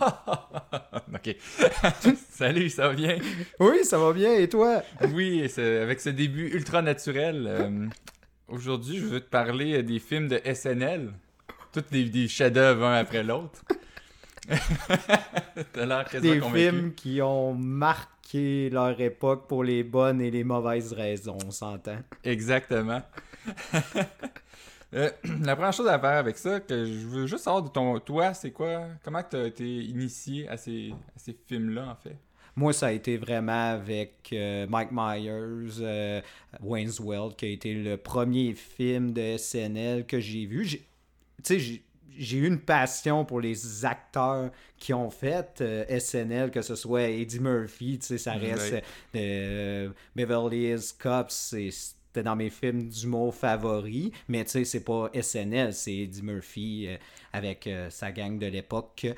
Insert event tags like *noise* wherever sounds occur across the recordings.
*laughs* ok. *laughs* Salut, ça va bien? Oui, ça va bien, et toi? Oui, avec ce début ultra naturel. Euh, aujourd'hui, je veux te parler des films de SNL. Tous des, des chefs-d'œuvre un après l'autre. *laughs* T'as l'air Des films qui ont marqué leur époque pour les bonnes et les mauvaises raisons, on s'entend. Exactement. Euh, *clears throat* la première chose à faire avec ça, que je veux juste savoir de ton toi, c'est quoi Comment tu as été initié à ces, ces films-là, en fait? Moi, ça a été vraiment avec euh, Mike Myers, euh, Wayne's World, qui a été le premier film de SNL que j'ai vu. Tu sais, j'ai eu une passion pour les acteurs qui ont fait SNL, que ce soit Eddie Murphy, tu sais, ça reste Beverly Hills Cops, c'est c'était dans mes films d'humour favoris, mais tu sais, c'est pas SNL, c'est Eddie Murphy euh, avec euh, sa gang de l'époque.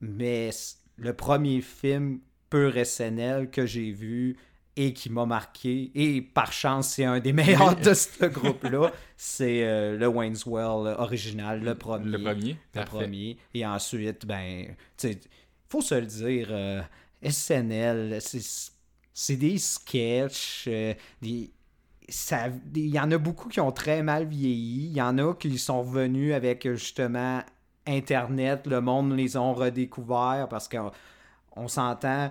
Mais le premier film pur SNL que j'ai vu et qui m'a marqué, et par chance, c'est un des meilleurs de ce *laughs* groupe-là, c'est euh, le Wayne's Well original, le premier. Le premier, Le premier. Et ensuite, ben, tu sais, faut se le dire, SNL, c'est des sketchs, des il y en a beaucoup qui ont très mal vieilli. Il y en a qui sont revenus avec justement Internet, le monde les ont redécouverts parce qu'on s'entend,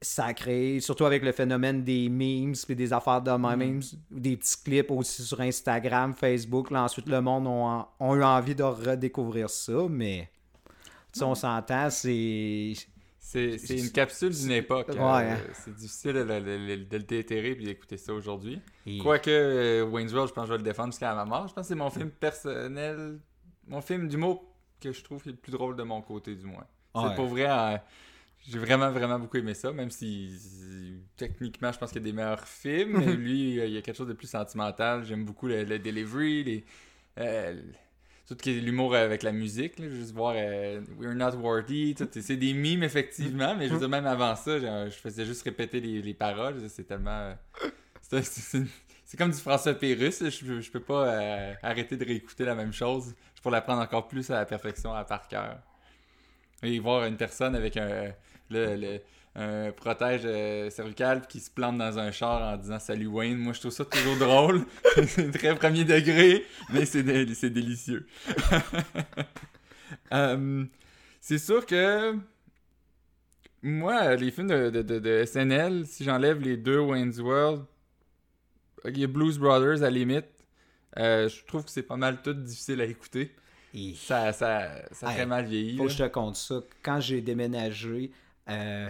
ça a créé, surtout avec le phénomène des memes et des affaires de mm. memes, des petits clips aussi sur Instagram, Facebook. Là, ensuite, le monde a eu envie de redécouvrir ça, mais on s'entend, c'est c'est une capsule d'une époque. Euh, hein. c'est difficile de, le déterrer et d'écouter ça aujourd'hui. Quoique euh, Wayne's World, je pense que je vais le défendre jusqu'à ma mort. Je pense que c'est mon film personnel, mon film d'humour que je trouve le plus drôle de mon côté, du moins. C'est pour vrai. Euh, j'ai vraiment, vraiment beaucoup aimé ça, même si techniquement, je pense qu'il y a des meilleurs films. mais *laughs* lui, il y a quelque chose de plus sentimental. J'aime beaucoup le, delivery, les, tout l'humour avec la musique, juste voir euh, We're Not Worthy, c'est des mimes effectivement, mais je veux dire, même avant ça, je, faisais juste répéter les, paroles, c'est tellement... Euh, c'est comme du français Pérus, je, je peux pas euh, arrêter de réécouter la même chose, je pourrais l'apprendre encore plus à la perfection, à par cœur. Et voir une personne avec un... le, un protège euh, cervical qui se plante dans un char en disant Salut Wayne. Moi, je trouve ça toujours drôle. c'est *laughs* très premier degré, mais c'est, délicieux. *laughs* Euh, c'est sûr que moi, les films de, de, SNL, si j'enlève les deux Wayne's World, il y a Blues Brothers à la limite. Euh, je trouve que c'est pas mal tout difficile à écouter. Ça, ça, ça a très mal vieilli. Faut que je te compte ça. Quand j'ai déménagé, euh,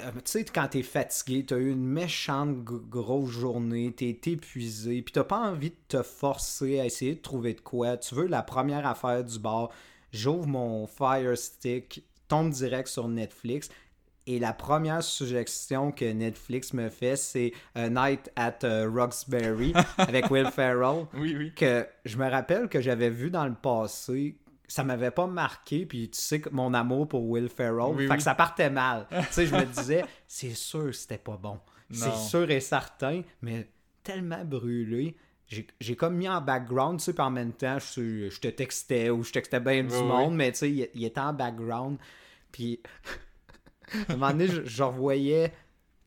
tu sais, quand t'es fatigué, t'as eu une méchante grosse journée, t'es épuisé, puis t'as pas envie de te forcer à essayer de trouver de quoi. Tu veux la première affaire du bar. J'ouvre mon Fire Stick, tombe direct sur Netflix. Et la première suggestion que Netflix me fait, c'est A Night at uh, Roxbury *laughs* avec Will Ferrell. Oui, oui. Que je me rappelle que j'avais vu dans le passé ça m'avait pas marqué, puis tu sais mon amour pour Will Ferrell, fait que ça partait mal. *laughs* tu sais, je me disais, c'est sûr c'était pas bon. C'est sûr et certain, mais tellement brûlé. J'ai comme mis en background, tu sais, puis en même temps, je, je te textais ou je textais bien du monde, mais tu sais, il, était en background. Puis, *laughs* à un moment donné, je, je revoyais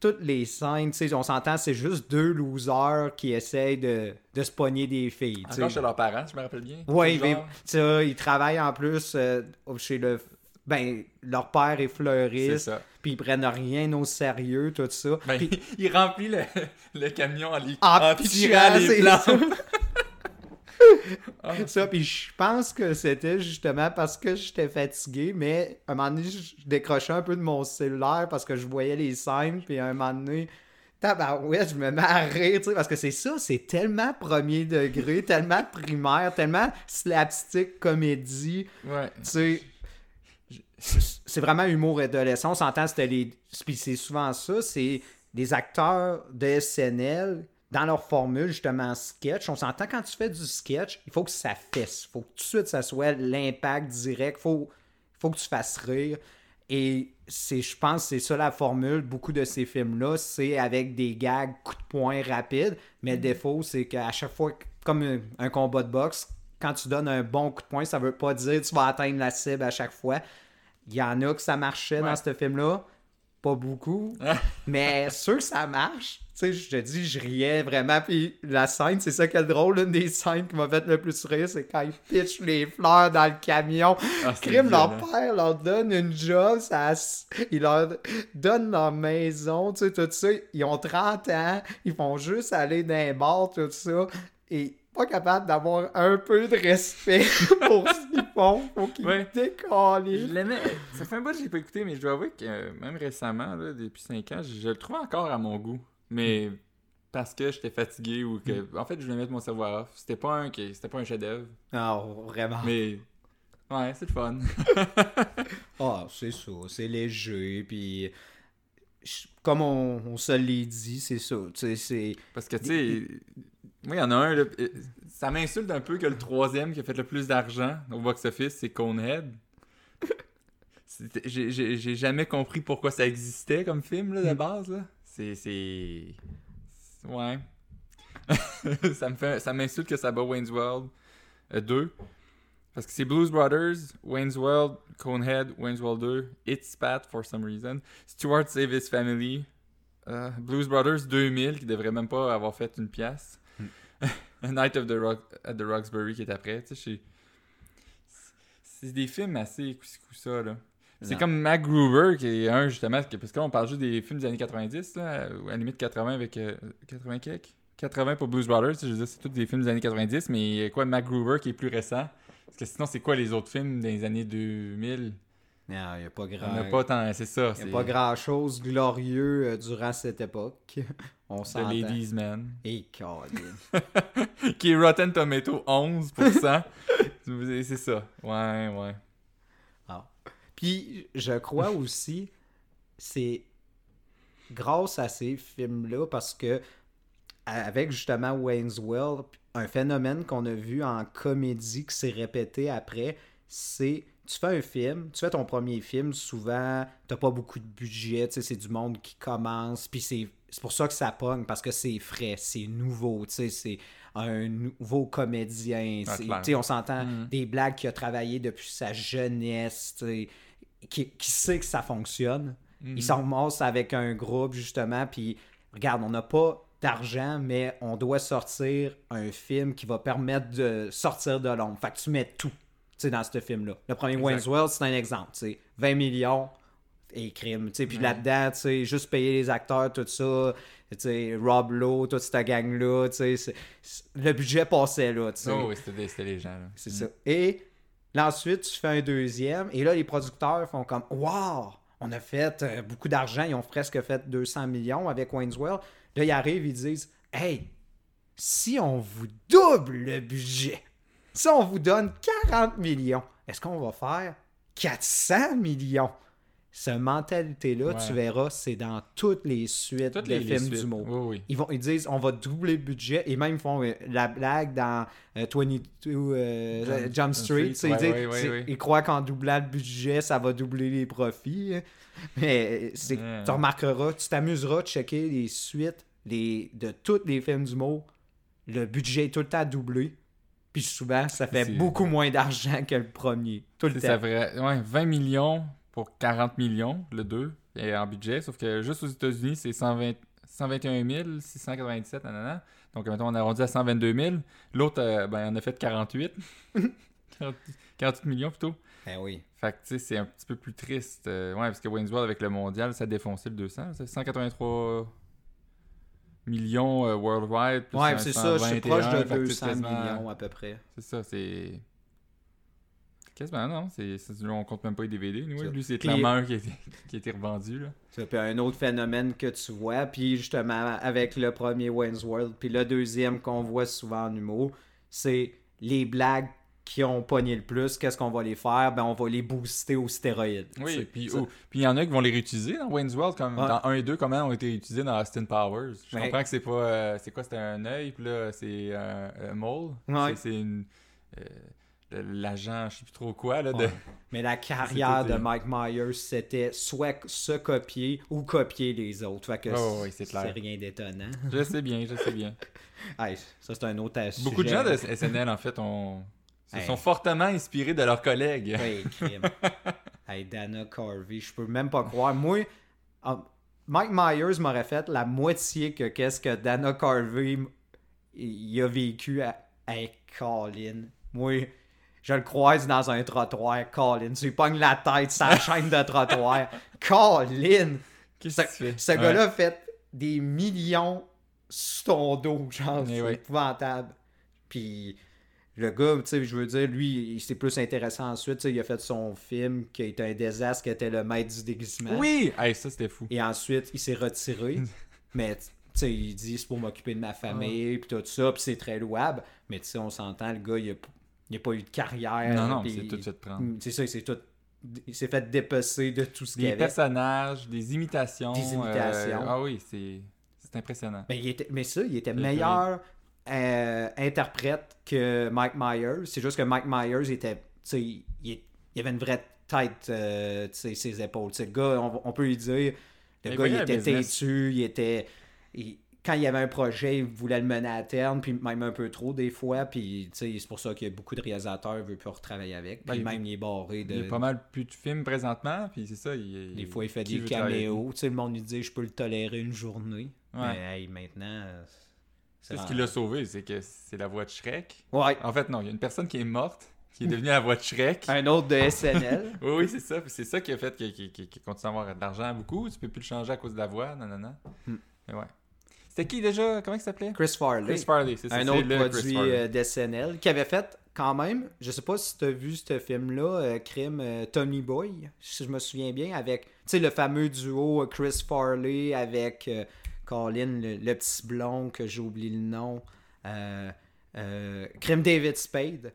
toutes les scènes, on s'entend, c'est juste deux losers qui essayent de, de se pogner des filles. Encore chez leurs parents, je me rappelle bien. Oui, mais ça, ils travaillent en plus euh, chez le. Ben, leur père est fleuriste. Puis ils prennent rien au sérieux, tout ça. Ben, puis... *laughs* il remplit le, le camion en, li... en, les *laughs* Ah. ça, puis je pense que c'était justement parce que j'étais fatigué, mais à un moment donné, je décrochais un peu de mon cellulaire parce que je voyais les scènes, puis à un moment donné, je me mets à rire, tu sais, parce que c'est ça, c'est tellement premier degré, *laughs* tellement primaire, tellement slapstick comédie. Ouais. Tu sais, c'est vraiment humour adolescent. On s'entend, c'était les. Puis c'est souvent ça, c'est des acteurs de SNL dans leur formule, justement, sketch, on s'entend quand tu fais du sketch, il faut que ça fesse. Il faut que tout de suite, ça soit l'impact direct. Il faut, faut que tu fasses rire. Et c'est, je pense c'est ça la formule. Beaucoup de ces films-là, c'est avec des gags, coups de poing rapides. Mais le mm-hmm. défaut, c'est qu'à chaque fois, comme un, combat de boxe, quand tu donnes un bon coup de poing, ça veut pas dire que tu vas atteindre la cible à chaque fois. Il y en a que ça marchait dans ce film-là. Pas beaucoup. *laughs* mais sûr que ça marche. Tu sais, je te dis, je riais vraiment. Puis la scène, c'est ça qui est drôle. Une des scènes qui m'a fait le plus rire, c'est quand ils pitchent les fleurs dans le camion. Ah, Crime, leur père leur donne une job. Ça, il leur donne leur maison, tu sais, tout ça. Ils ont 30 ans. Ils font juste aller dans les bars, tout ça. Et pas capable d'avoir un peu de respect *laughs* pour ce qu'ils font. Faut qu'ils ouais. Je l'aimais. Ça fait un bout que je l'ai pas écouté, mais je dois avouer que euh, même récemment, là, depuis 5 ans, je, le trouve encore à mon goût. Mais parce que j'étais fatigué ou que. En fait, je voulais mettre mon cerveau off. C'était pas un, c'était pas un chef-d'œuvre. Non, vraiment. Mais. Ouais, c'est le fun. *laughs* Ah, c'est ça. C'est léger. Puis comme on, se l'est dit, c'est ça. C'est... Parce que, tu sais, moi, il y en a un, euh, ça m'insulte un peu que le troisième qui a fait le plus d'argent au box-office, c'est Conehead. *laughs* J'ai jamais compris pourquoi ça existait comme film, là, de hmm. base, là. C'est... Ouais. *laughs* ça me fait ça m'insulte que ça bat Wayne's World 2. Euh, parce que c'est Blues Brothers, Wayne's World, Conehead, Wayne's World 2, It's Pat for some reason, Stuart Save His Family, uh, Blues Brothers 2000 qui devrait même pas avoir fait une pièce, *laughs* Night of the Rock, at the Roxbury qui est après, tu sais, c'est des films assez ça là. C'est comme Mac Groover qui est un justement, parce que là on parle juste des films des années 90, là, ou à la limite 80 avec 80 euh, 80 pour Blues Brothers, je veux dire, c'est tous des films des années 90, mais quoi, Mac Groover qui est plus récent? Parce que sinon, c'est quoi les autres films des années 2000 non, il n'y a pas grand... a pas tant... C'est ça. Il n'y a pas grand-chose glorieux euh, durant cette époque. *laughs* On s'entend. The Ladies Man. Et *laughs* Qui est Rotten Tomato 11%. *laughs* c'est ça. Ouais, ouais. Ah. Puis, je crois aussi, c'est grâce à ces films-là, parce que avec justement Wayne's World, un phénomène qu'on a vu en comédie qui s'est répété après, c'est tu fais un film, tu fais ton premier film, souvent, t'as pas beaucoup de budget, c'est du monde qui commence, puis c'est pour ça que ça pogne, parce que c'est frais, c'est nouveau, c'est un nouveau comédien, ah, on s'entend mm-hmm. des blagues qui a travaillé depuis sa jeunesse, qui, qui sait que ça fonctionne. Il mm-hmm. s'en avec un groupe, justement, puis regarde, on n'a pas d'argent, mais on doit sortir un film qui va permettre de sortir de l'ombre. Fait que tu mets tout dans ce film-là. Le premier Wayne's World, c'est un exemple. 20 millions et crime. Puis là-dedans, juste payer les acteurs, tout ça. Rob Lowe, toute cette gang-là. Le budget passait là. Oh, oui, c'était les gens. C'est ça. Mm. Et là, ensuite, tu fais un deuxième. Et là, les producteurs font comme Waouh, on a fait euh, beaucoup d'argent. Ils ont presque fait 200 millions avec Wayne's World. Là, ils arrivent, ils disent Hey, si on vous double le budget, si on vous donne 40 millions, est-ce qu'on va faire 400 millions? Cette mentalité-là, tu verras, c'est dans toutes les suites des films du mot. Ils, vont, ils disent on va doubler le budget et même ils font euh, la blague dans 22 euh, euh, Jump, Street. ils, croient qu'en doublant le budget, ça va doubler les profits. Hein. *laughs* Mais tu remarqueras, tu t'amuseras de checker les suites les, de tous les films du mot. Le budget est tout le temps doublé. Puis souvent, ça fait beaucoup moins d'argent que le premier. Tout le temps. Ça ferait ouais, 20 millions pour 40 millions, le 2, en budget. Sauf que juste aux États-Unis, c'est 120, 121 697, nanana. Donc, maintenant, on a arrondi à 122 000. L'autre, euh, ben, on a fait 48. 48 *laughs* millions plutôt. Ben oui. Fait que, tu sais, c'est un petit peu plus triste. Euh, ouais, parce que Wayne's World, avec le mondial, ça a défoncé le 200. C'est 183 millions euh, worldwide. ouais, c'est ça, je suis proche de 200 millions à peu près. C'est ça, c'est. Quasiment, non? C'est, on compte même pas les DVD. Lui, c'est clairement un qui a, qui a été *laughs* revendu. Là. Ça, puis un autre phénomène que tu vois, puis justement, avec le premier Wayne's World, puis le deuxième qu'on voit souvent en humour, c'est les blagues qui ont pogné le plus, qu'est-ce qu'on va les faire? Ben, on va les booster aux stéroïdes. Oui, puis oh, il y en a qui vont les réutiliser dans Wayne's World, comme dans 1 et 2, comment ont été réutilisés dans Austin Powers? Je comprends que c'est pas. Euh, c'est quoi C'était un œil, puis là, c'est un, mole. C'est une. Euh, l'agent, je sais plus trop quoi. Là, de... Mais la *laughs* carrière de Mike Myers, c'était soit se copier ou copier les autres. Fait que oh, c'est rien d'étonnant. Je sais bien, je sais bien. *laughs* ça, c'est un autre Beaucoup de gens de SNL, en fait, ont se sont fortement inspirés de leurs collègues. Oui, *laughs* crime. Hey, Dana Carvey, je peux même pas croire. Moi, Mike Myers m'aurait fait la moitié que qu'est-ce que Dana Carvey il a vécu à, Colin. Moi, je le croise dans un trottoir, Colin. Tu lui pognes la tête sa *laughs* chaîne de trottoir. Colin! Qu'est-ce que tu fais? Ce gars-là fait des millions sous ton dos, genre, c'est épouvantable. Puis le gars, tu sais, je veux dire, lui, il s'est plus intéressant ensuite. Il a fait son film qui a été un désastre, qui était le maître du déguisement. Oui! ça, c'était fou. Et ensuite, il s'est retiré. *laughs* mais, tu sais, il dit c'est pour m'occuper de ma famille, puis tout ça, puis c'est très louable. Mais, tu sais, on s'entend, le gars, il a, il a pas eu de carrière. Non, non, c'est tout fait prendre. C'est ça, il s'est tout il s'est fait dépecer de tout ce qu'il y avait. Des personnages, des imitations. Des imitations. Euh, ah oui, c'est impressionnant. Mais, il était, mais ça, il était meilleur euh, interprète que Mike Myers. C'est juste que Mike Myers était. Il, il, avait une vraie tête, euh, ses épaules. le gars, on, peut lui dire. Le gars, il était têtu, il était. quand il y avait un projet, il voulait le mener à terme, puis même un peu trop des fois. Puis c'est pour ça qu'il y a beaucoup de réalisateurs qui veulent plus retravailler avec. Puis même, il est barré de. Il y a pas mal plus de films présentement, puis c'est ça. Il, des fois, il fait des caméos. Le monde lui dit Je peux le tolérer une journée. Mais maintenant. C'est ce qui l'a sauvé, c'est que c'est la voix de Shrek? Ouais. En fait, non, il y a une personne qui est morte, qui est devenue la voix de Shrek. Un autre de SNL. *laughs* oui, oui, c'est ça. C'est ça qui a fait qu'il continue à avoir de l'argent beaucoup. Tu peux plus le changer à cause de la voix. Non, non, non. Hmm. Mais ouais. C'était qui déjà? Comment il s'appelait? Chris Farley. Chris Farley, c'est ça. Un autre produit euh, de SNL qui avait fait quand même, je sais pas si tu as vu ce film-là, euh, Crime euh, Tommy Boy, si je me souviens bien, avec tu sais, le fameux duo Chris Farley avec Colin, le, petit blond que j'ai oublié le nom. Euh, euh, Crime David Spade.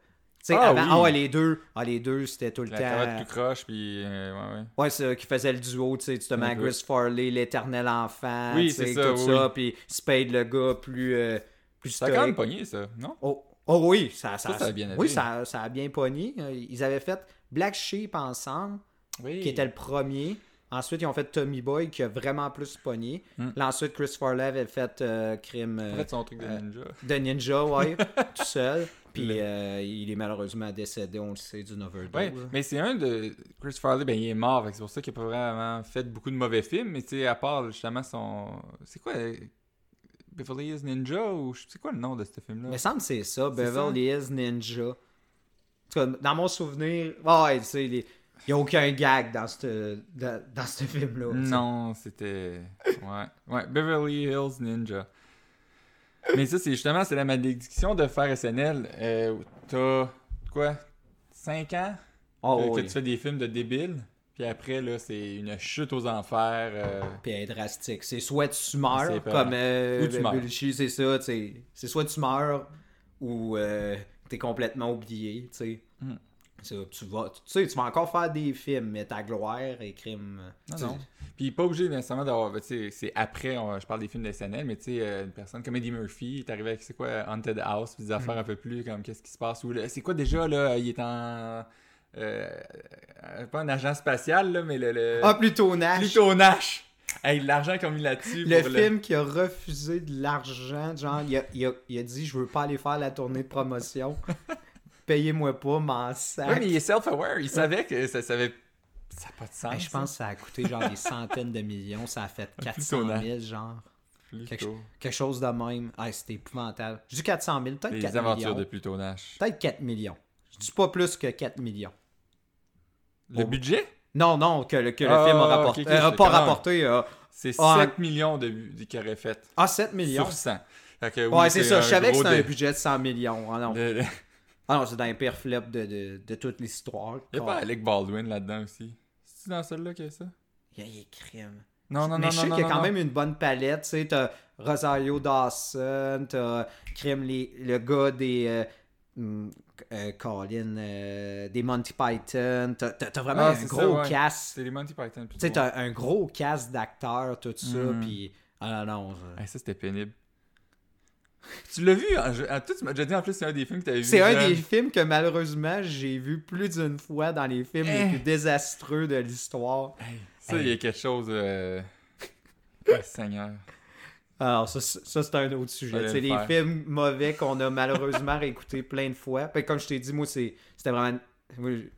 Ah, avant, ah, les deux, ah, les deux c'était tout le la temps. tout croche, puis. Euh, ouais, ouais. ouais c'est qui faisait le duo, tu sais, justement, Chris Farley, l'éternel enfant. Oui, c'est ça. Tout ça, puis Spade, le gars plus. Euh, plus ça a quand même pogné, ça, non? Oh, oh oui, ça, ça, ça, a bien Oui, ça, ça, a bien pogné. Ils avaient fait Black Sheep ensemble, qui était le premier. Ensuite, ils ont fait Tommy Boy qui a vraiment plus pogné. Hmm. ensuite, Chris Farley avait fait euh, Crime. Euh, fait son truc de euh, ninja. de ninja, ouais, *laughs* tout seul. Puis il est malheureusement décédé, on le sait, d'une overdose. Ouais, mais c'est un de. Chris Farley, ben, il est mort, c'est pour ça qu'il n'a pas vraiment fait beaucoup de mauvais films. Mais tu sais, à part justement son. C'est quoi Beverly Hills Ninja ou c'est quoi le nom de ce film-là? Mais semble que c'est ça, Beverly Hills Ninja. En tout cas, dans mon souvenir, ouais, tu sais, les il n'y a aucun gag dans ce dans, dans film-là. Non, c'était. Ouais. ouais. Beverly Hills Ninja. Mais ça, c'est justement c'est la malédiction de faire SNL. Euh, T'as quoi 5 ans? Oh, que, tu fais des films de débiles. Puis après, là, c'est une chute aux enfers. Euh... Puis elle est drastique. C'est soit tu meurs, comme euh, ou tu meurs. c'est ça. C'est soit tu meurs ou euh, t'es complètement oublié. tu sais. Hmm tu vas, tu sais, tu vas encore faire des films, mais ta gloire et crime. Non, non. Puis pas obligé nécessairement d'avoir. C'est après, je parle des films de SNL, mais tu sais, euh, une personne comme Eddie Murphy, est arrivé avec, c'est quoi, Haunted House, puis des mm. affaires un peu plus comme qu'est-ce qui se passe. C'est quoi déjà, là, il est en. Euh, pas un agent spatial, là, mais le. Ah, plutôt Nash. Plutôt Nash. Hey, l'argent qu'on mis là-dessus. Le film qui a refusé de l'argent, genre, il a, il, a, il a, dit Je veux pas aller faire la tournée de promotion. *laughs* payez-moi pas, m'en sac. Oui, mais il est self-aware. Il savait que ça, savait... ça n'a pas de sens. je pense que ça a coûté genre des centaines de millions. Ça a fait *laughs* 400 000, genre. Quelque, quelque, chose de même. Ah, c'était épouvantable. Je dis 400 000, peut-être 4 millions. Les aventures de Pluto Nash. Peut-être 4 millions. Je dis pas plus que 4 millions. Le budget? Non, non, que, le, que le film a ah, rapporté. Euh, pas rapporté. Euh, c'est 7 ah, millions de, de qu'il aurait fait. Ah, 7 millions? Sur 100. ouais, c'est ça. Je savais que c'était un budget de 100 millions. Ah, non. Ah non, c'est dans les pires flops de, de, de toute l'histoire. Il a pas Alec Baldwin là-dedans aussi? C'est dans celle-là qu'il y a ça? Il y a, il crime. Non, non, mais non, je sais qu'il y a quand même une bonne palette. Tu sais, t'as Rosario Dawson, t'as crime les, le gars des. Euh, hmm, euh, Colin, euh, des Monty Python. T'as, t'as vraiment ah, un gros cast. C'est les Monty Python. Tu sais, t'as un gros cast d'acteurs, tout ça. Mm. Puis. Ah non, non. ça, c'était pénible. Tu l'as vu? En, tout, tu m'as déjà dit en plus, c'est un des films que tu as vu. C'est un des films que malheureusement j'ai vu plus d'une fois dans les films les plus désastreux de l'histoire. ça, il y a quelque chose. Euh... *laughs* Seigneur. Alors, ça, ça c'est un autre sujet. C'est les films mauvais qu'on a malheureusement *laughs* réécoutés plein de fois. comme je t'ai dit, moi, c'était vraiment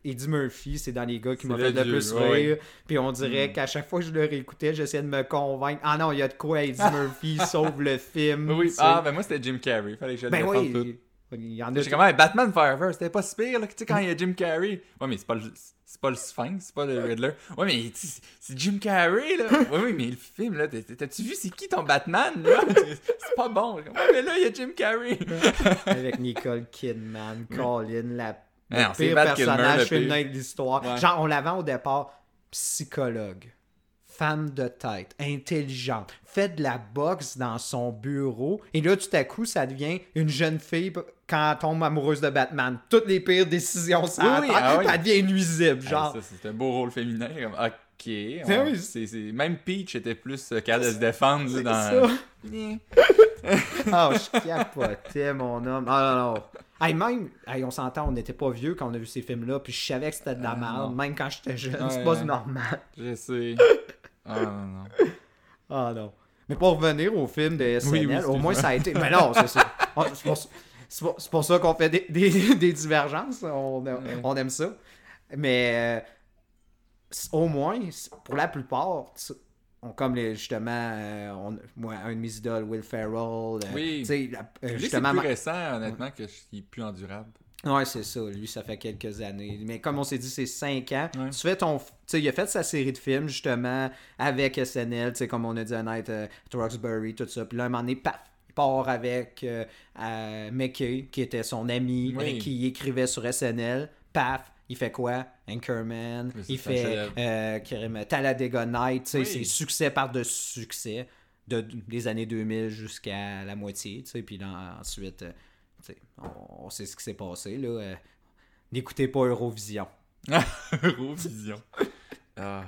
Eddie Murphy, c'est dans les gars qui m'ont fait le plus rire. Puis on dirait mm. qu'à chaque fois que je le réécoutais, j'essayais de me convaincre. Ah non, il y a de quoi Eddie *laughs* Murphy sauve le film. Oui, ah, ben moi c'était Jim Carrey. Fallait que je ben oui. Tout. Il y en a. comment Batman Forever, c'était pas si pire, là, tu sais, quand il y a Jim Carrey. Ouais, mais c'est pas le, c'est pas le Sphinx, c'est pas le Riddler. Ouais, mais c'est Jim Carrey, là. *laughs* Ouais, oui, mais le film, là, t'as-tu vu c'est qui ton Batman, là? *laughs* C'est pas bon. Ouais, mais là, il y a Jim Carrey. Avec Nicole Kidman, Colin, la le pire personnage féminin de l'histoire. Genre, on l'avait au départ psychologue, femme de tête, intelligente, fait de la boxe dans son bureau. Et là, tout à coup, ça devient une jeune fille quand elle tombe amoureuse de Batman. Toutes les pires décisions, ça oui, ah elle devient nuisible. Genre. c'est un beau rôle féminin. Ok. Ben même Peach était plus euh, capable de se défendre dans. oh, *laughs* je capotais, mon homme. Ah non, non. Hey, même, on s'entend, on n'était pas vieux quand on a vu ces films-là, puis je savais que c'était de la ah, merde, même quand j'étais jeune. c'est pas normal. Je sais. *laughs* Ah non, non. Ah non. Mais pour revenir au film de SNL, au moins ça a été. Mais non, c'est ça. *laughs* Ah, c'est pour, ça qu'on fait des, des, divergences. On, on, aime ça. Mais euh, au moins, pour la plupart, on, comme les, justement, euh, on, moi, un de mes idoles, Will Ferrell. Euh, oui. Euh, justement, c'est plus récent, honnêtement, que qu'il est plus endurable. Ouais, c'est ça. Lui, ça fait quelques années. Mais comme on s'est dit, c'est 5 ans. Tu fais ton. Tu sais, il a fait sa série de films, justement, avec SNL, tu sais, comme on a dit à Night, Roxbury, tout ça. Puis là, un moment donné, paf, part avec Mickey, qui était son ami, qui écrivait sur SNL. Paf, il fait quoi? Anchorman, il fait euh, Talladega Night, c'est succès par-dessus succès de, des années 2000 jusqu'à la moitié, puis ensuite, euh, on, sait ce qui s'est passé, là. Euh, n'écoutez pas Eurovision. *laughs* Eurovision. Ah.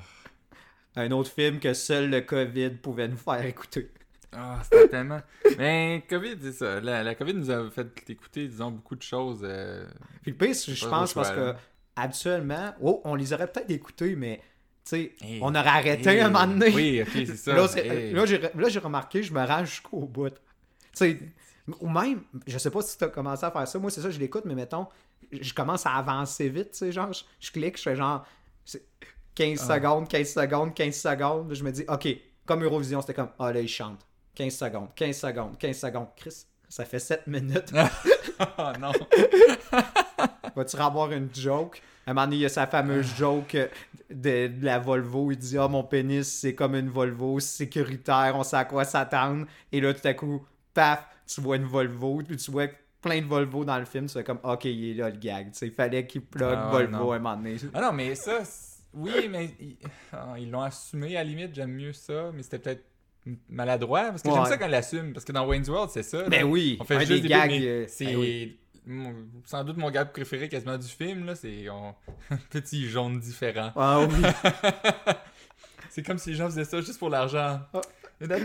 Un autre film que seul le COVID pouvait nous faire écouter. Ah, c'était tellement. Mais COVID, c'est ça. La, la, COVID nous a fait écouter, disons, beaucoup de choses. Euh... Puis le pire, je pense, parce que habituellement, oh, on les aurait peut-être écoutés, mais sais, on aurait arrêté un moment donné. Oui, ok, c'est ça. là, j'ai remarqué, je me rends jusqu'au bout. ou même, je sais pas si tu as commencé à faire ça. Moi, c'est ça, je l'écoute, mais mettons, je commence à avancer vite. tu sais, Genre, je, clique, je fais genre 15 ah. secondes, 15 secondes, 15 secondes. Je me dis, OK, comme Eurovision, c'était comme, ah là, il chante. 15 secondes, 15 secondes, 15 secondes. Chris, ça fait 7 minutes. oh *laughs* non. *laughs* Vas-tu avoir une joke? À un moment donné, il y a sa fameuse joke de, la Volvo. Il dit Ah, mon pénis, c'est comme une Volvo, sécuritaire, on sait à quoi s'attendre. Et là, tout à coup, paf, tu vois une Volvo, puis tu vois plein de Volvo dans le film. Tu fais comme Ok, il est là le gag. il fallait qu'il plug ah Volvo à un moment donné. Ah non, mais ça, oui, mais ah, ils l'ont assumé à la limite, j'aime mieux ça, mais c'était peut-être maladroit parce que j'aime ça quand l'assume parce que dans Wayne's World c'est ça ben oui on fait juste des, gags euh, c'est ben sans doute mon gars préféré quasiment du film, là, c'est un *laughs* petit jaune différent. Ah oui. *laughs* c'est comme si les gens faisaient ça juste pour l'argent. Oh. That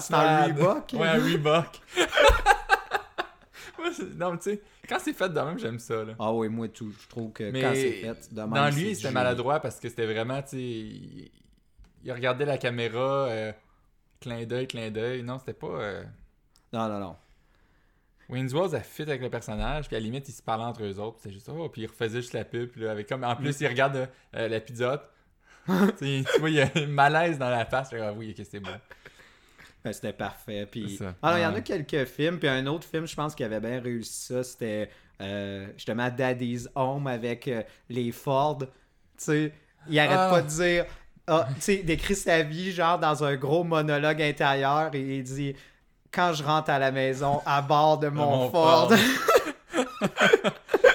C'est un Reebok. Ouais, un Reebok. *laughs* non, tu sais, quand c'est fait de même, j'aime ça. Là. Ah oui, moi, tout, je trouve que quand c'est fait de même. Dans lui, c'était maladroit parce que c'était vraiment, tu sais, il... regardait la caméra, euh, clin d'œil, clin d'œil. Non, c'était pas. Euh, non, non, non. Wayne's World, a fit avec le personnage, puis à la limite, ils se parlaient entre eux autres, c'est juste, oh, puis ils refaisaient juste la pub, puis avec comme, en plus, ils regardent euh, la pizza. *laughs* tu vois, il y a un malaise dans la face, ah oui, que c'est bon. Ben, c'était parfait. Puis... Alors, il y en a quelques films, puis un autre film, je pense, qui avait bien réussi ça, c'était euh, justement Daddy's Home avec euh, les Ford. Tu sais, il arrête ah. pas de dire. Ah, tu sais, décrit sa vie, genre, dans un gros monologue intérieur, et il dit quand je rentre à la maison à bord de mon, Ford. *laughs*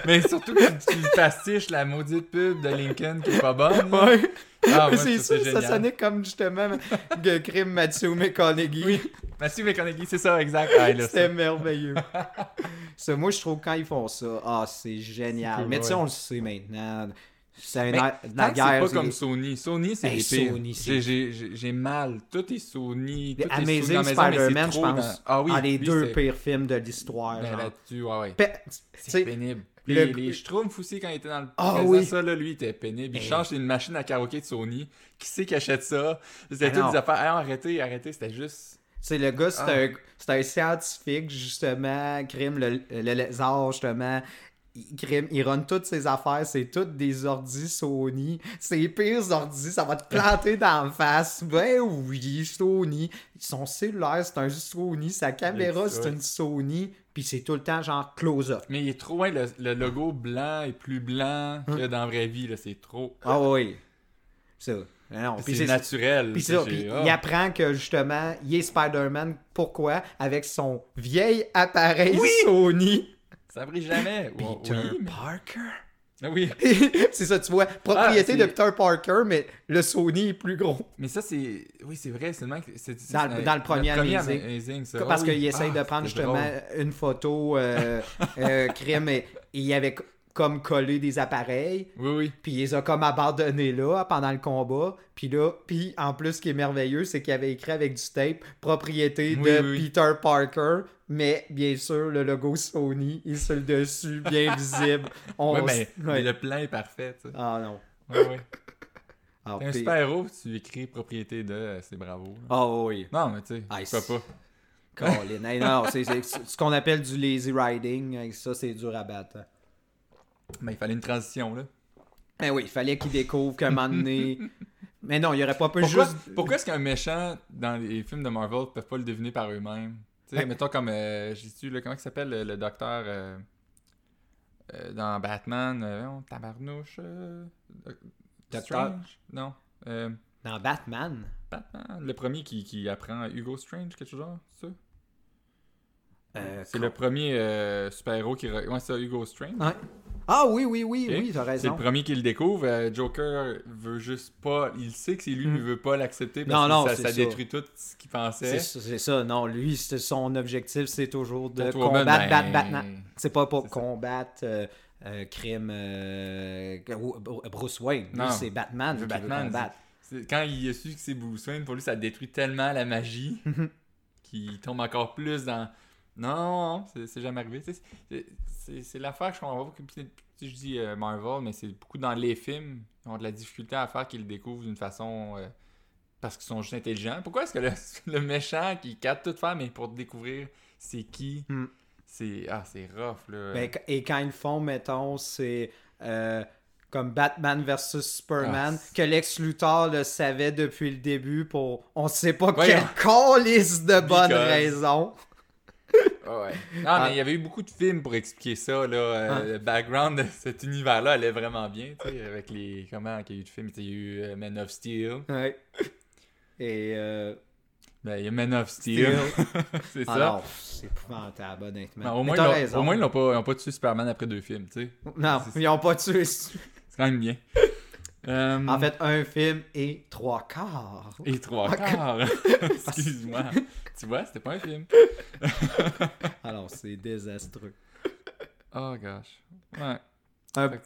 Mais surtout quand tu pastiches la maudite pub de Lincoln qui est pas bonne. Ouais. Ah, c'est ça, ça sonnait comme justement le crime Matthew McConaughey. Oui, Matthew McConaughey, c'est ça, exact. Ah, C'était merveilleux. *laughs* ça, moi, je trouve quand ils font ça, ah, c'est génial. Mais tu sais, on le sait maintenant. C'est la guerre. C'est pas comme Sony. Sony, c'est pires. J'ai mal. Tout est Sony. Tout Amazing Spider-Man, je pense. Ah oui. les deux pires films de l'histoire. Ben, là-dessus, ouais, ouais. C'est pénible. Les, les Schtroumpfs aussi, quand il était dans le ah, oui. ça, là, lui, il était pénible. Il change une machine à karaoké de Sony. Qui sait qui achète ça? C'était toutes des affaires. arrêtez, arrêtez, c'était juste. C'est le gars, c'est ah. un, un, scientifique, justement, crime, le, le lézard, justement il, il run toutes ses affaires, c'est toutes des ordis Sony. C'est les pires ordis, ça va te planter dans la face. Ben oui, Sony. Son cellulaire, c'est un Sony. Sa caméra, c'est une Sony. Puis c'est tout le temps genre close-up. Mais il est trop loin, le, logo blanc est plus blanc que hein? dans la vraie vie, là, c'est trop. Ah oui. Ça. C'est naturel. Puis il ah. apprend que justement, il est Spider-Man. Pourquoi? Avec son vieil appareil Sony. Ça brille jamais. *laughs* Peter Parker? Ah oui. *laughs* c'est ça, tu vois. Propriété ah, de Peter Parker, mais le Sony est plus gros. Mais ça, c'est. Oui, c'est vrai, c'est le dans, dans, le premier, Amazing. ça. Parce qu'il essaye de prendre justement une photo euh, *laughs* euh, crime et il y avait comme collé des appareils. Oui, oui. Puis il les a comme abandonnés là pendant le combat. Puis là, puis en plus, ce qui est merveilleux, c'est qu'il avait écrit avec du tape propriété de Peter Parker. Mais bien sûr, le logo Sony est sur le dessus, bien visible. *laughs* On mais, le plan est parfait. Ah non. Oui, oui. *laughs* Ah, un super héros, tu écris propriété de, c'est bravo. Ah oui. Non, mais tu sais, ah, pourquoi pas? Colin, non, *laughs* c'est ce qu'on appelle du lazy riding. Ça, c'est dur à battre. Mais il fallait une transition, là. Ben oui, il fallait qu'il découvre qu'à un moment donné. *laughs* Mais non, il y aurait pas pu pourquoi, juste. Pourquoi est-ce qu'un méchant dans les films de Marvel ne peuvent pas le deviner par eux-mêmes? Tu sais, ben- mettons comme. Euh, J'ai là, comment il s'appelle le, docteur euh, euh, dans Batman euh, Tabarnouche Strange? Non. dans Batman? Batman, le premier qui, qui apprend Hugo Strange, quelque chose genre, c'est ça? C'est le premier super-héros qui. Ouais, c'est Hugo Strange. Ouais. Ah oui, oui, oui, oui, t'as raison. C'est le premier qui le découvre. Euh, Joker veut juste pas. Il sait que c'est lui, mais il veut pas l'accepter parce non, que ça, détruit tout ce qu'il pensait. C'est ça, non. Lui, son objectif, c'est toujours de combattre ben, Batman. C'est pas pour combattre euh, euh, crime Bruce Wayne. Lui, c'est Batman qui Batman, veut combattre. Quand il a su que c'est Bruce Wayne, pour lui, ça détruit tellement la magie qu'il tombe encore plus dans non, c'est jamais arrivé. C'est l'affaire que je comprends pas. Je dis euh, Marvel, mais c'est beaucoup dans les films. Ils ont de la difficulté à faire qu'ils le découvrent d'une façon. Euh, parce qu'ils sont juste intelligents. Pourquoi est-ce que le, *laughs* méchant qui capte tout faire, mais pour découvrir c'est qui hmm. C'est ah, c'est rough. Là. Ben, et quand ils font, mettons, c'est. Euh, comme Batman versus Superman, ah, que Lex Luthor le savait depuis le début pour on sait pas quelle calice de bonnes ouais. Non, mais ah. il y avait eu beaucoup de films pour expliquer ça. Là. Euh, ah. Le background de cet univers-là allait vraiment bien, tu sais, avec les. Comment il y a eu de films Il y a eu euh, Man of Steel. Ouais. Et. Euh... Ben, il y a Man of Steel. *laughs* c'est ça. Alors, c'est épouvantable, honnêtement. au, moins, ils au moins, ils n'ont pas, pas tué Superman après deux films, tu sais. Non, ils n'ont pas tué. c'est quand même bien. *laughs* Euh, en fait, un film et trois quarts. Et trois quarts. *laughs* Excuse-moi. tu vois, c'était pas un film. *laughs* Alors, c'est désastreux. Oh gosh. Ouais.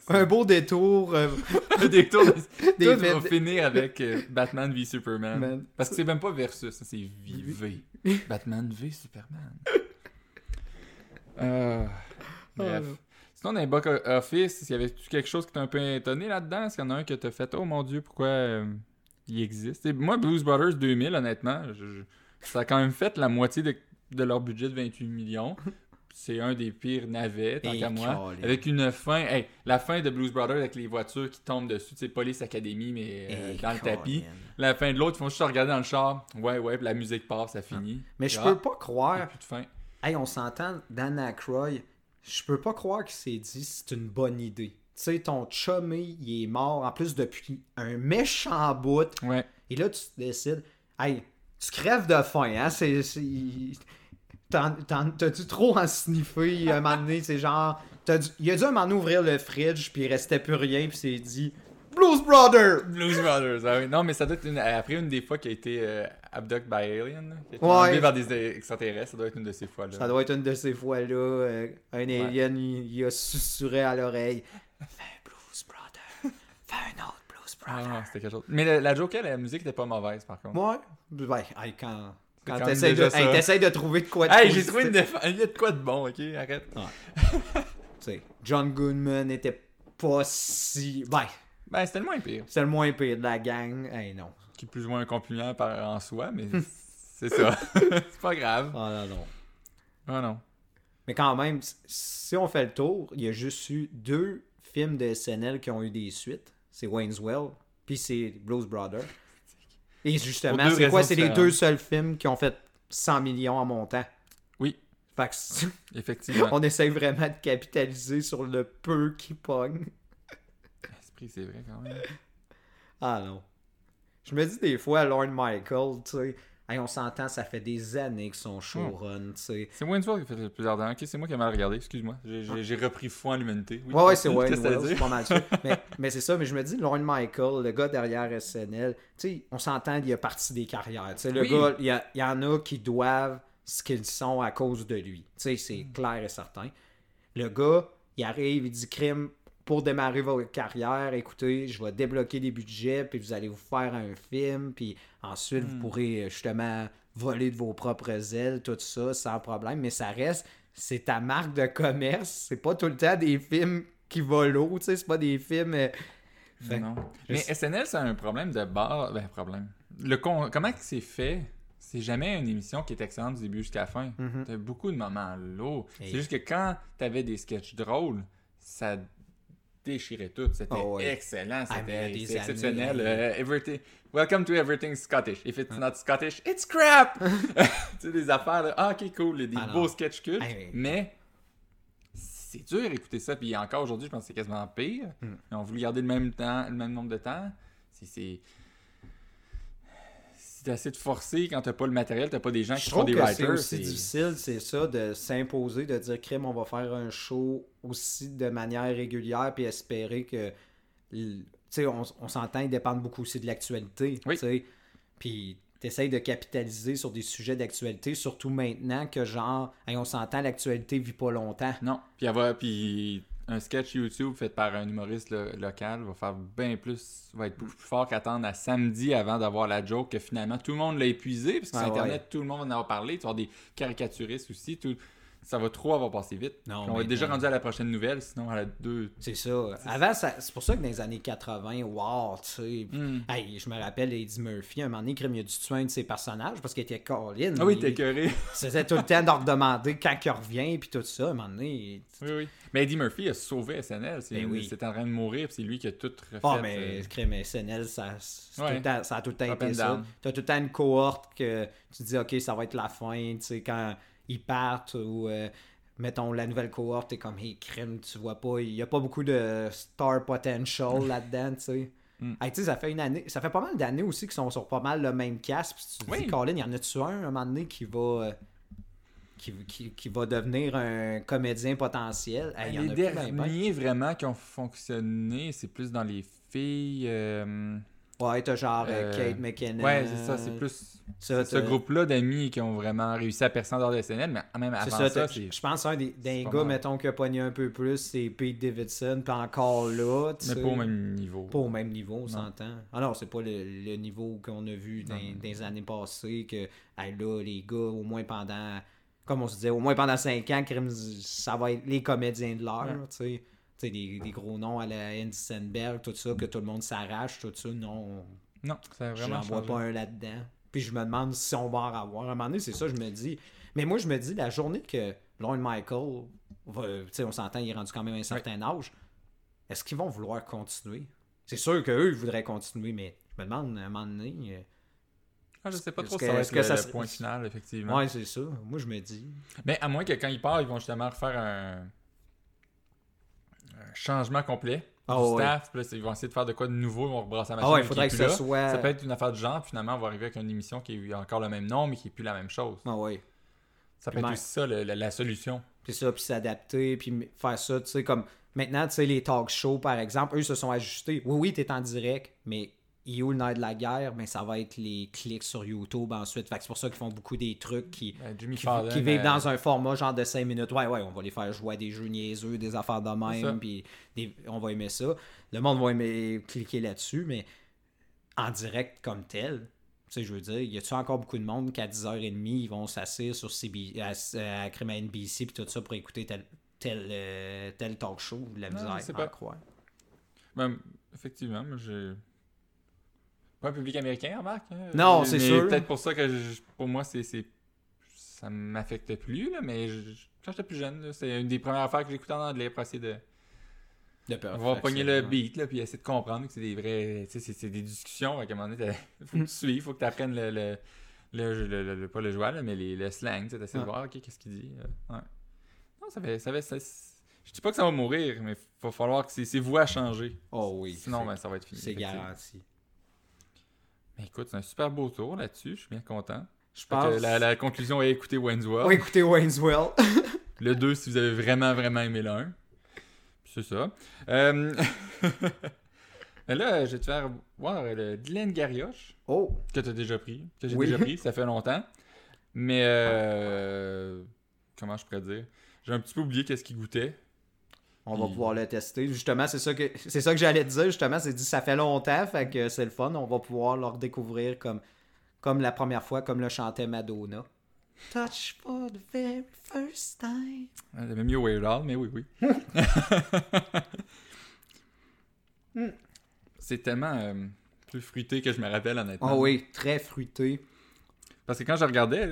Un, beau détour. Euh, *laughs* un détour. De... Tout va finir avec euh, Batman v Superman. Parce que c'est même pas versus, c'est V. Batman v Superman. Euh, bref. Sinon, dans les box office, y avait quelque chose qui t'a un peu étonné là-dedans? Est-ce qu'il y en a un qui t'a fait Oh mon dieu, pourquoi euh, il existe? moi, Blues Brothers 2000, honnêtement, ça a quand même fait la moitié de, leur budget de 28 millions. *laughs* C'est un des pires navets, tant qu'à moi. Avec une fin, la fin de Blues Brothers avec les voitures qui tombent dessus, c'est Police Academy, mais euh, dans le tapis. La fin de l'autre, ils font juste regarder dans le char. Ouais, ouais, la musique passe, ça finit. Mais je peux pas croire. Plus de fin. Hey, on s'entend, Dan Aykroyd je peux pas croire qu'il s'est dit c'est une bonne idée. Tu sais, ton chummy, il est mort en plus depuis un méchant bout. Ouais. Et là, tu décides, hey, tu crèves de faim, hein? C'est. T'as-tu trop en sniffer? Un moment donné? C'est genre. il a dû un moment donné ouvrir le fridge, puis il restait plus rien, puis s'est dit Blues Brothers! Blues Brothers, ah oui. Non, mais ça doit être une... après une des fois qui a été euh, abducted by alien, ouais. par des extraterrestres, ça doit être une de ces fois-là. Ça doit être une de ces fois-là. Euh, un alien, il, a susurré à l'oreille Fais un Blues Brothers! Fais un autre Blues ah, Brothers! Ah, c'était quelque chose. Mais la, Joker, la musique était pas mauvaise par contre. Ouais. Ouais, quand. Quand, t'essayes de, hey, de trouver de quoi de Hey, j'ai trouvé une défense. Il y a de quoi de bon, ok? Arrête. tu sais, John Goodman était pas si. Ben, ben, c'était le moins pire. C'est le moins pire de la gang. Hey, non. Qui est plus ou moins un par, en soi, mais c'est ça. *laughs* c'est pas grave. Ah non, non. Ah non. Mais quand même, si on fait le tour, il y a juste eu deux films de SNL qui ont eu des suites. C'est Wayne's Well, puis c'est Blues Brothers. Et justement, c'est quoi? C'est les deux seuls films qui ont fait 100 millions en montant. Oui. Fait que *laughs* Effectivement. on essaye vraiment de capitaliser sur le peu qui pogne. Esprit, c'est vrai quand même. Ah non. Je me dis des fois, Lorne Michael, tu sais, on s'entend, ça fait des années que son showrun, hmm. tu sais. C'est Wayne's qui fait le plus ardent. Ok, c'est moi qui ai mal regardé, excuse-moi. J'ai repris foi en l'humanité. Oui, ouais, c'est *laughs* Wayne's World, c'est pas mal sûr. *laughs* mais, mais c'est ça, mais je me dis, Lorne Michael, le gars derrière SNL, tu sais, on s'entend, il a parti des carrières. Tu sais, le gars, il y, y, en a qui doivent ce qu'ils sont à cause de lui. Tu sais, c'est hmm. clair et certain. Le gars, il arrive, il dit crime, pour démarrer votre carrière, écoutez, je vais débloquer des budgets, puis vous allez vous faire un film, puis ensuite, vous hmm. pourrez euh, justement voler de vos propres ailes, tout ça, sans problème. Mais ça reste, c'est ta marque de commerce. C'est pas tout le temps des films qui volent tu sais, c'est pas des films. Euh, non. Mais SNL, c'est un problème de base. Ben, problème. Le con... Comment c'est fait? C'est jamais une émission qui est excellente du début jusqu'à la fin. Mm-hmm. T'as beaucoup de moments lourds. C'est juste que quand t'avais des sketchs drôles, ça déchirait tout. C'était oh, excellent. Ah, c'était exceptionnel. Euh, everything... Welcome to everything Scottish. If it's not Scottish, it's crap! *laughs* *laughs* tu sais, des affaires, ah, ok, cool, des ah, beaux sketchs cultes, mais c'est dur d'écouter ça. Puis encore aujourd'hui, je pense que c'est quasiment pire. Hmm. Ils ont voulu garder le même temps, le même nombre de temps. C'est c'est assez de forcer quand t'as pas le matériel, t'as pas des gens qui font des writers. C'est difficile, c'est ça, de s'imposer, de dire crème, on va faire un show aussi de manière régulière, puis espérer que. Tu sais, on, s'entend, ils dépendent beaucoup aussi de l'actualité. Oui. Puis t'essayes de capitaliser sur des sujets d'actualité, surtout maintenant que genre, on s'entend, l'actualité vit pas longtemps. Non. Puis, puis un sketch YouTube fait par un humoriste local va faire bien plus, va être beaucoup plus fort qu'attendre à samedi avant d'avoir la joke que finalement tout le monde l'a épuisé parce que sur Internet, tout le monde en a parlé. Tu vas avoir des caricaturistes aussi. Tout, ça va trop avoir passé vite. on est déjà rendu à la prochaine nouvelle, sinon à la deux. C'est ça. Avant, c'est pour ça que dans les années 80, wow, tu sais. Hmm. je me rappelle Eddie Murphy, un moment donné, il a dû tuer un de ses personnages parce qu'il était Colin. Ah oui, t'es curé. C'était tout le temps de leur demander quand il revient, puis tout ça. Un moment donné. Oui, oui. Mais Eddie Murphy a sauvé SNL. C'est ben en train de mourir, c'est lui qui a tout refait. Ah, mais, euh... SNL, ça, ça a tout le temps été ça. T'as tout le temps une cohorte que tu dis, OK, ça va être la fin, tu sais, quand ils partent ou euh, mettons la nouvelle cohorte, t'es comme hey crime, tu vois pas, il y a pas beaucoup de star potential *laughs* là-dedans, tu sais. Mm. ça fait une année, ça fait pas mal d'années aussi qu'ils sont sur pas mal le même casque. tu te dis, Colin, il y en a-tu un, un moment donné qui va. Euh, qui, qui, va devenir un comédien potentiel? y en les derniers vraiment qui ont fonctionné, c'est plus dans les filles. Euh, Ouais, t'as genre euh, Kate McKinnon. Ouais, c'est ça, c'est plus ce groupe-là d'amis qui ont vraiment réussi à percer en dehors de SNL, mais même avant ça, ça je pense un des, des gars, mettons, qui a pogné un peu plus, c'est Pete Davidson, puis encore là, Mais pas au même niveau. Pas au même niveau, on s'entend. Ah non, c'est pas le, niveau qu'on a vu dans, des années passées, que là, les gars, au moins pendant, comme on se disait, au moins pendant 5 ans, ça va être les comédiens de l'heure, tu sais des, des, gros noms à la Hensenberg, tout ça, que tout le monde s'arrache, tout ça, non. Non, c'est vraiment. J'en vois pas un là-dedans. Puis je me demande si on va en avoir. À un moment donné, c'est ça, je me dis. Mais moi, je me dis, la journée que Lorne Michael, sais on s'entend, il est rendu quand même un certain âge, est-ce qu'ils vont vouloir continuer? C'est sûr qu'eux, ils voudraient continuer, mais je me demande, à un moment donné. Euh, ah, je sais pas trop si ça va être le, point final, effectivement. Ouais, c'est ça. Moi, je me dis. Mais à moins que quand ils partent, ils vont justement refaire un changement complet ah, du staff. ils vont essayer de faire de quoi de nouveau, ils vont rebrasser la machine. Ah il faudrait que ça soit. Ça peut être une affaire de genre, finalement, on va arriver avec une émission qui a encore le même nom, mais qui n'est plus la même chose. Ah oui. Ça peut être aussi ça, la, solution. Puis ça, puis s'adapter, puis faire ça, tu sais, comme maintenant, tu sais, les talk shows, par exemple, eux se sont ajustés. Oui, oui, tu es en direct, mais où le nerf de la guerre, ben, ça va être les clics sur YouTube ensuite. c'est pour ça qu'ils font beaucoup des trucs qui, ben, qui, vivent dans un format genre de 5 minutes. Ouais, ouais, on va les faire jouer à des jeux niaiseux, des affaires de même, puis on va aimer ça. Le monde va aimer cliquer là-dessus, mais en direct comme tel, tu sais, je veux dire, y a-tu encore beaucoup de monde qu'à 10h30, ils vont s'asseoir sur CB, à, à, NBC puis tout ça pour écouter tel, tel, euh, tel talk show? La misère, c'est pas croire. Ben, effectivement, moi j'ai pas un public américain, remarque. Hein? Non, c'est sûr. Peut-être pour ça que pour moi, c'est, ça m'affecte plus, là, mais quand j'étais plus jeune. C'est une des premières affaires que j'écoutais en anglais pour essayer de. De peur. On va pogner le beat, là, puis essayer de comprendre que c'est des vrais. Tu sais, c'est des discussions. À un moment donné, faut que tu suives, faut que tu apprennes le, le, le, le, Pas le joual, mais les, le slang. Tu essaies de voir, ok, qu'est-ce qu'il dit. Euh, ouais. Non, ça fait. Ça fait ça, je dis pas que ça va mourir, mais il va falloir que c'est voix à changer. Oh oui. Sinon, ben, ça va être fini. C'est garanti. Mais écoute, c'est un super beau tour là-dessus. Je suis bien content. Je pense. Que la, la, conclusion est écouter Wayne's World. Oui, écoutez Wayne's World. *laughs* le 2 si vous avez vraiment, vraiment aimé le 1. C'est ça. Euh... *laughs* Mais là, je vais te faire voir le Glen Garioche. Oh! Que tu as déjà pris. Que j'ai déjà pris, ça fait longtemps. Mais euh... *laughs* comment je pourrais dire? J'ai un petit peu oublié qu'est-ce qu'il goûtait. On va pouvoir le tester. Justement, c'est ça que c'est ça que j'allais te dire. Justement, c'est dit ça fait longtemps, fait que c'est le fun. On va pouvoir le redécouvrir comme, comme la première fois, comme le chantait Madonna. Touch for the very first time. J'aimais mieux Weird Al, mais oui, oui. *laughs* c'est tellement euh, plus fruité que je me rappelle, honnêtement. Ah oui, très fruité. Parce que quand je regardais,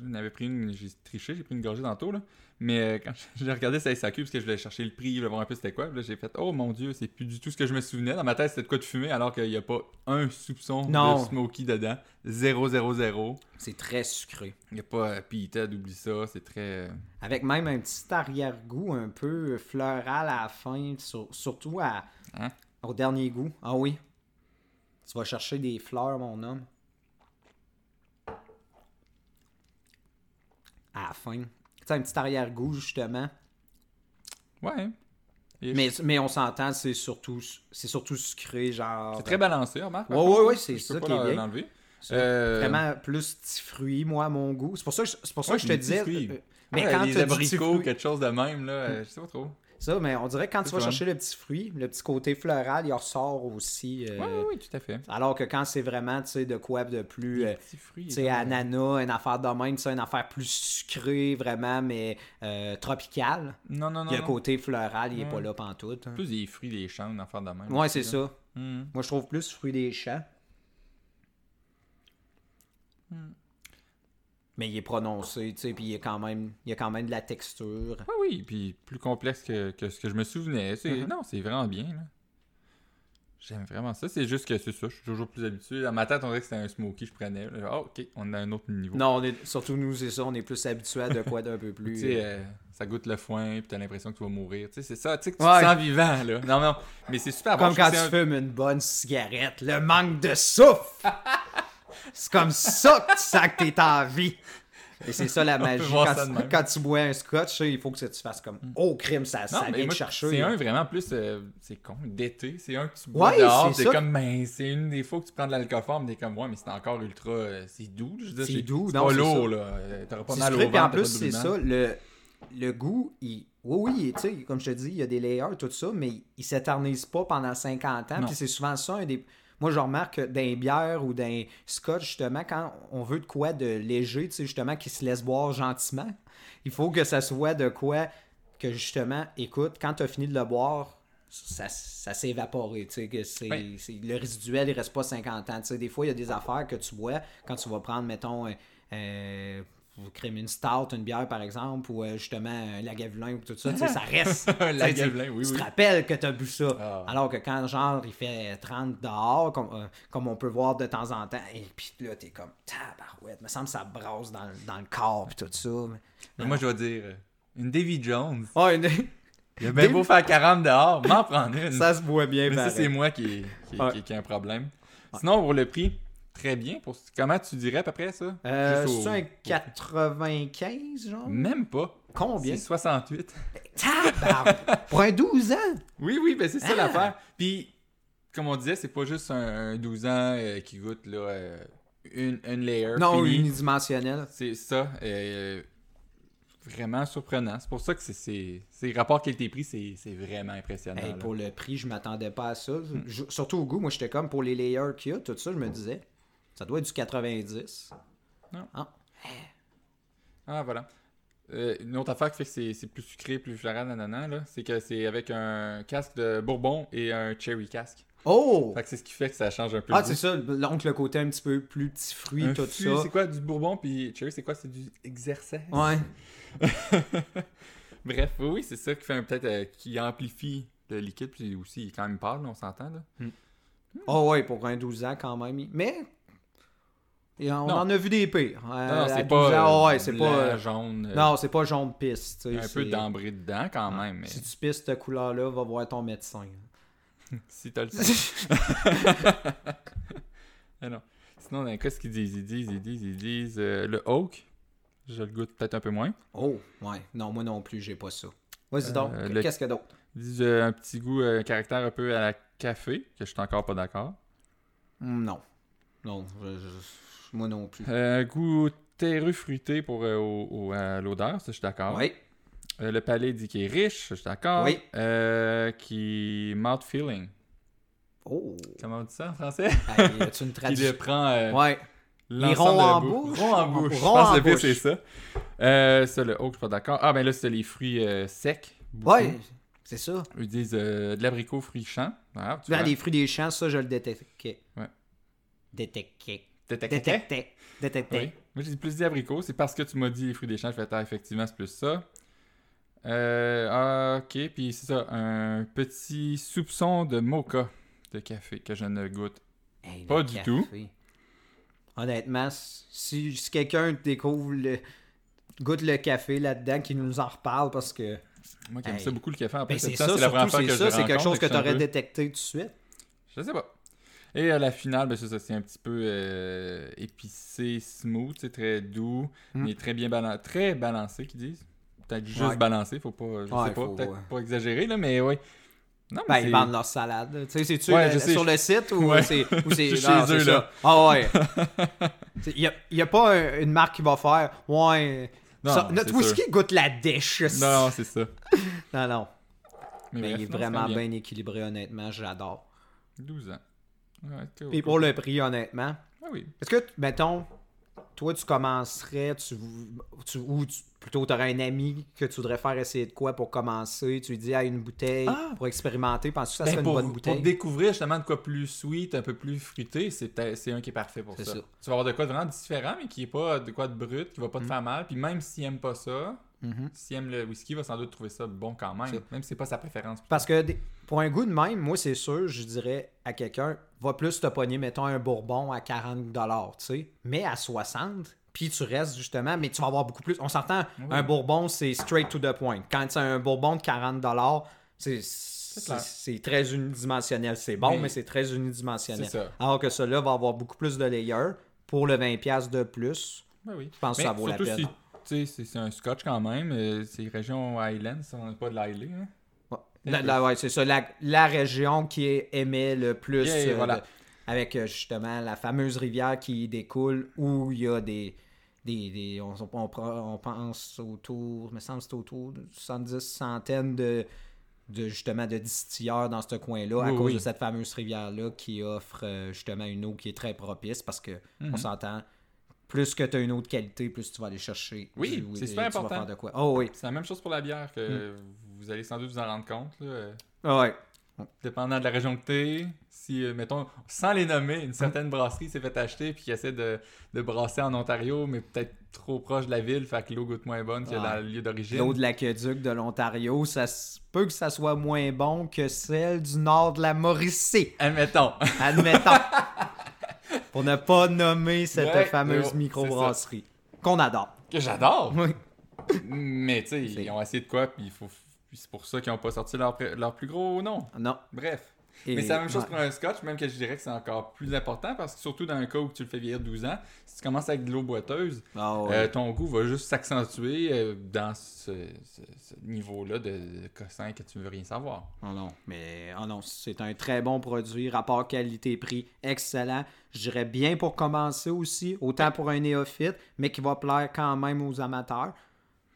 j'en avais pris une, j'ai triché, j'ai pris une gorgée tantôt, là. Mais euh, quand *laughs* j'ai regardé ça SAQ, parce que je voulais chercher le prix, je voulais voir un peu c'était quoi, là j'ai fait, oh mon dieu, c'est plus du tout ce que je me souvenais. Dans ma tête, c'était de quoi de fumer, alors qu'il n'y a pas un soupçon de smoky dedans. 0, 0, 0. C'est très sucré. Il n'y a pas euh, oublie ça, c'est très. Euh, Avec même un petit arrière-goût un peu floral à la fin, surtout à, hein? au dernier goût. Ah oui. Tu vas chercher des fleurs, mon homme. À la fin. Tu sais, un petit arrière-goût, justement. Ouais. Mais, mais on s'entend, c'est surtout, c'est surtout sucré, genre. C'est très balancé, remarque. Ouais, ouais, ouais, c'est ça qui est bien. Euh... Vraiment plus petit fruit, moi, à mon goût. C'est pour ça que c'est pour ça que je te disais. Euh, mais quand les abricots, quelque chose de même, là, euh, je sais pas trop. Ça, mais on dirait que quand tu vas chercher le petit fruit, le petit côté floral, il ressort aussi. Euh, oui, oui, tout à fait. Alors que quand c'est vraiment, tu sais, de quoi de plus. Euh, tu sais, ananas, une affaire de même, une affaire plus sucrée, vraiment, mais euh, tropicale. Non, non, non. Le côté floral, il n'est pas là pantoute. Hein. Plus des fruits des champs, une affaire de même. Ouais, c'est ça. Hmm. Moi, je trouve plus fruits des champs. Hmm mais il est prononcé, tu sais, puis il y a quand même, il y a quand même de la texture. Oui, oui, puis plus complexe que, ce que je me souvenais. Mm-hmm. Non, c'est vraiment bien. J'aime vraiment ça. C'est juste que c'est ça, je suis toujours plus habitué. Dans ma tête, on dirait que c'était un smoky je prenais. Oh, ok, on a un autre niveau. Non, on est, surtout nous, c'est ça, on est plus habitué à de quoi d'un peu *laughs* plus. tu sais, euh, ça goûte le foin, puis t'as l'impression que tu vas mourir. Tu sais, c'est ça, tu sais, que tu te sens vivant, là. Non, non, mais c'est super Comme quand tu fumes une bonne cigarette, le manque de souffle! *laughs* C'est comme ça que tu sens que t'es en vie. Et c'est ça la magie. Quand, tu, bois un scotch, il faut que tu fasses comme mm. Oh crime, ça, ça vient te chercher. C'est un vraiment plus euh, c'est con, d'été. C'est un que tu bois dehors, c'est comme ben, c'est une des fois que tu prends de l'alcool, t'es comme ouais, mais c'est encore ultra euh, c'est doux. C'est doux, c'est pas lourd là. Euh, t'auras pas mal au ventre. en plus, c'est ça, le, le goût, il, oui, oui, tu sais, comme je te dis, il y a des layers, tout ça, mais il s'éternise pas pendant 50 ans. Puis c'est souvent ça un des moi, je remarque que d'un bière ou d'un scotch, justement, quand on veut de quoi de léger, tu sais, justement, qui se laisse boire gentiment, il faut que ça soit de quoi que, justement, écoute, quand tu as fini de le boire, ça, ça s'est évaporé. Tu sais, que c'est, le résiduel, il reste pas 50 ans. Tu sais, des fois, il y a des affaires que tu bois quand tu vas prendre, mettons, euh, vous créez une stout, une bière par exemple, ou euh, justement un lagavulin ou tout ça, *laughs* ça reste. lagavulin, oui, Tu te rappelles que tu as bu ça. Ah. Alors que quand genre il fait 30 dehors, comme, euh, comme on peut voir de temps en temps, et puis là t'es comme tabarouette, me semble que ça brasse dans, dans le corps puis tout ça. Mais, moi je dois dire, une Davy Jones. Oh, une... Il a bien beau faire 40 dehors, m'en prendre une. Ça se voit bien, Mais ça, c'est moi qui, qui, qui, a un problème. Sinon, pour le prix, très bien. Pour... Comment tu dirais à peu près ça? Euh, c'est un 95, genre? Même pas. Combien? C'est 68. *laughs* pour un 12 ans? Oui, oui, ben c'est ça ah! l'affaire. Puis, comme on disait, c'est pas juste un, 12 ans euh, qui goûte là, euh, une, une layer. Non, unidimensionnel. C'est ça. Euh, vraiment surprenant. C'est pour ça que c'est rapport qualité-prix, c'est vraiment impressionnant. pour le prix, je m'attendais pas à ça. surtout au goût, moi j'étais comme pour les layers qu'il y a, tout ça, je me disais, ça doit être du 90. Non. Ah. ah, voilà. Euh, une autre affaire qui fait que c'est plus sucré, plus floral, nanana, c'est que c'est avec un casque de bourbon et un cherry casque. Oh! Fait que c'est ce qui fait que ça change un peu. Ah, c'est ça. Donc, le côté un petit peu plus petit fruit, tout ça. C'est quoi du bourbon, puis cherry, c'est quoi? C'est du exercice. Ouais. *laughs* Bref, oui, c'est ça qui fait peut-être euh, qui amplifie le liquide, puis aussi il est quand même pâle, on s'entend là. Oh ouais, pour un 12 ans quand même. Mais on en a vu des pires. non, c'est pas, ouais, c'est pas jaune. non, c'est pas jaune piste. Un peu d'ambré dedans quand même. Mais... Si tu pistes cette couleur-là, va voir ton médecin. *laughs* si t'as le *laughs* temps. ah non. Sinon, qu'est-ce qu'ils disent Ils disent, ils disent, ils disent euh, le oak. Je le goûte peut-être un peu moins. Oh, ouais. Non, moi non plus, j'ai pas ça. Vas-y donc. Euh, qu'est-ce qu'il y a d'autre? Ils disent euh, un petit goût, un caractère un peu à la café, que je suis encore pas d'accord. Hmm, non. Moi non plus. Un goût terreux fruité pour à l'odeur, ça je suis d'accord. Oui. le palais dit qu'il est riche, je suis d'accord. Oui. qui mouth feeling. Oh. Comment on dit ça en français? *laughs* tu une *laughs* traduction? Il le prend. Euh, ouais. Les ronds en bouche. Ronds en bouche. je pense que c'est ça. Euh, ça, le haut, je suis pas d'accord. Ah, ben là, c'est les fruits euh, secs. Ouais, c'est ça. Ils disent de l'abricot, fruits champs. Ah, tu vois, les fruits des champs, ça, je le détectais. Ouais. Détectais. Détectais. Détectais. Oui. Moi, j'ai plus dit abricot. C'est parce que tu m'as dit les fruits des champs. Je fais, ah, effectivement, c'est plus ça. Euh, ah, ok, puis c'est ça, un petit soupçon de mocha de café que je ne goûte pas du tout. Honnêtement, si, quelqu'un découvre le, goûte le café là-dedans, qui nous en reparle parce que. Moi qui aime ça beaucoup le café en ben c'est ça, c'est la première fois que ça, c'est quelque chose que tu aurais détecté tout de suite. Je sais pas. Et à la finale, ben, ça, c'est un petit peu euh, épicé, smooth, c'est très doux, hmm. mais très bien balancé, très balancé qu'ils disent. Peut-être juste balancé, faut pas, je sais pas, peut-être pas exagérer là, mais oui. Non, ben, ils vendent leur salade. Tu sais, c'est-tu sur le site ou *laughs* c'est chez eux, là? Ah ouais. *laughs* Il n'y a, pas une marque qui va faire Ouais. notre whisky goûte la dèche. Non, c'est ça. *laughs* non, non. Mais, il est vraiment bien. équilibré, honnêtement. J'adore. 12 ans. Ouais, Et pour le prix, honnêtement. Ah oui. Est-ce que, mettons, toi, tu commencerais, tu, tu, ou plutôt tu aurais un ami que tu voudrais faire essayer de quoi pour commencer, tu lui dis à une bouteille ah! pour expérimenter, penses-tu que ça ben, serait une bonne bouteille? Pour découvrir justement de quoi plus sweet, un peu plus fruité, c'est un qui est parfait pour ça. Tu vas avoir de quoi de vraiment différent, mais qui est pas de quoi de brut, qui va pas te mm. faire mal. Puis même s'il aime pas ça, mm-hmm. s'il aime le whisky, il va sans doute trouver ça bon quand même, même si c'est pas sa préférence. Parce que pour un goût de même, moi c'est sûr, je dirais à quelqu'un, va plus te pogner, mettons un bourbon à 40$, tu sais, mais à 60$, puis tu restes justement, mais tu vas avoir beaucoup plus. On s'entend, un bourbon, c'est straight to the point. Quand c'est un bourbon de 40$, c'est très unidimensionnel. C'est bon, mais, c'est très unidimensionnel. Alors que cela va avoir beaucoup plus de layers pour le 20$ de plus. Ben oui. Je pense que ça vaut la peine. Si, c'est un scotch quand même. Euh, c'est région Highlands, on n'est pas de l'Highland. Hein? Ouais, c'est ça. La, région qui émet le plus. Euh, voilà avec euh, justement la fameuse rivière qui découle où il y a des. des, on, on, pense autour, me semble c'est autour de 70 centaines de, de justement de distilleurs dans ce coin-là à cause de cette fameuse rivière-là qui offre euh, justement une eau qui est très propice parce que on mhm. s'entend plus que tu as une eau de qualité, plus tu vas aller chercher. Oui, c'est super important. de quoi. Oh, oui. C'est la même chose pour la bière que mm. Vous allez sans doute vous en rendre compte. Là. Ah ouais. Dépendant de la région que t'es, si, euh, mettons, sans les nommer, une certaine brasserie s'est fait acheter puis qui essaie de, de, brasser en Ontario, mais peut-être trop proche de la ville, fait que l'eau goûte moins bonne que dans le lieu d'origine. L'eau de l'aqueduc de l'Ontario, ça peut que ça soit moins bon que celle du nord de la Mauricie. Admettons. *laughs* Admettons. Pour ne pas nommer cette fameuse microbrasserie. Qu'on adore. Que j'adore. Oui. Mais tu sais, ils ont essayé de quoi, puis il faut c'est pour ça qu'ils n'ont pas sorti leur, leur, plus gros nom. Non. Bref. Mais c'est la même chose pour un scotch, même que je dirais que c'est encore plus important parce que surtout dans un cas où tu le fais vieillir 12 ans, si tu commences avec de l'eau boiteuse, ah euh, ton goût va juste s'accentuer euh, dans ce, niveau-là de, cossin que tu ne veux rien savoir. Oh non, mais oh non, c'est un très bon produit, rapport qualité-prix excellent. Je dirais bien pour commencer aussi, autant pour un néophyte, mais qui va plaire quand même aux amateurs.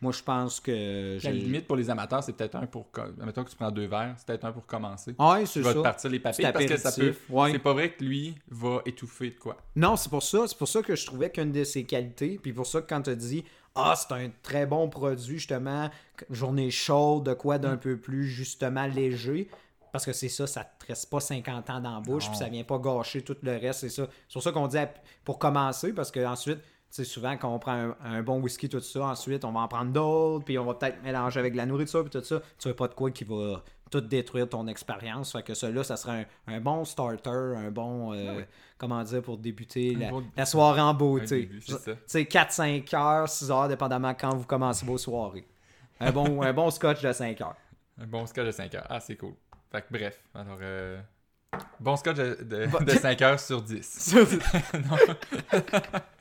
Moi, je pense que. La limite pour les amateurs, c'est peut-être un pour. Mettons que tu prends deux verres, c'est peut-être un pour commencer. Oui, c'est ça. Tu vas te partir les papiers parce que ça peut. C'est pas vrai que lui va étouffer de quoi. Non, c'est pour ça. C'est pour ça que je trouvais qu'une de ses qualités, puis pour ça que quand tu dis Ah, c'est un très bon produit, justement, journée chaude, de quoi d'un mm. peu plus, justement, léger. Parce que c'est ça, ça te reste pas 50 ans dans la bouche, puis ça vient pas gâcher tout le reste, c'est ça. C'est pour ça qu'on dit pour commencer, parce que ensuite sais, souvent, quand on prend un, bon whisky, tout ça, ensuite, on va en prendre d'autres, puis on va peut-être mélanger avec la nourriture, puis tout ça. Tu veux pas de quoi qui va tout détruire ton expérience. Fait que celui-là, ça serait un, bon starter, un bon, euh, ah comment dire, pour débuter la, soirée en beauté. Tu sais, 4-5 heures, 6 heures, dépendamment quand vous commencez vos soirées. Un bon, un bon scotch de 5 heures. Un bon scotch de 5 heures. Ah, c'est cool. Fait que bref, alors... Euh... Bon scotch de, de, 5 heures sur 10. *laughs* Sur 10. *laughs*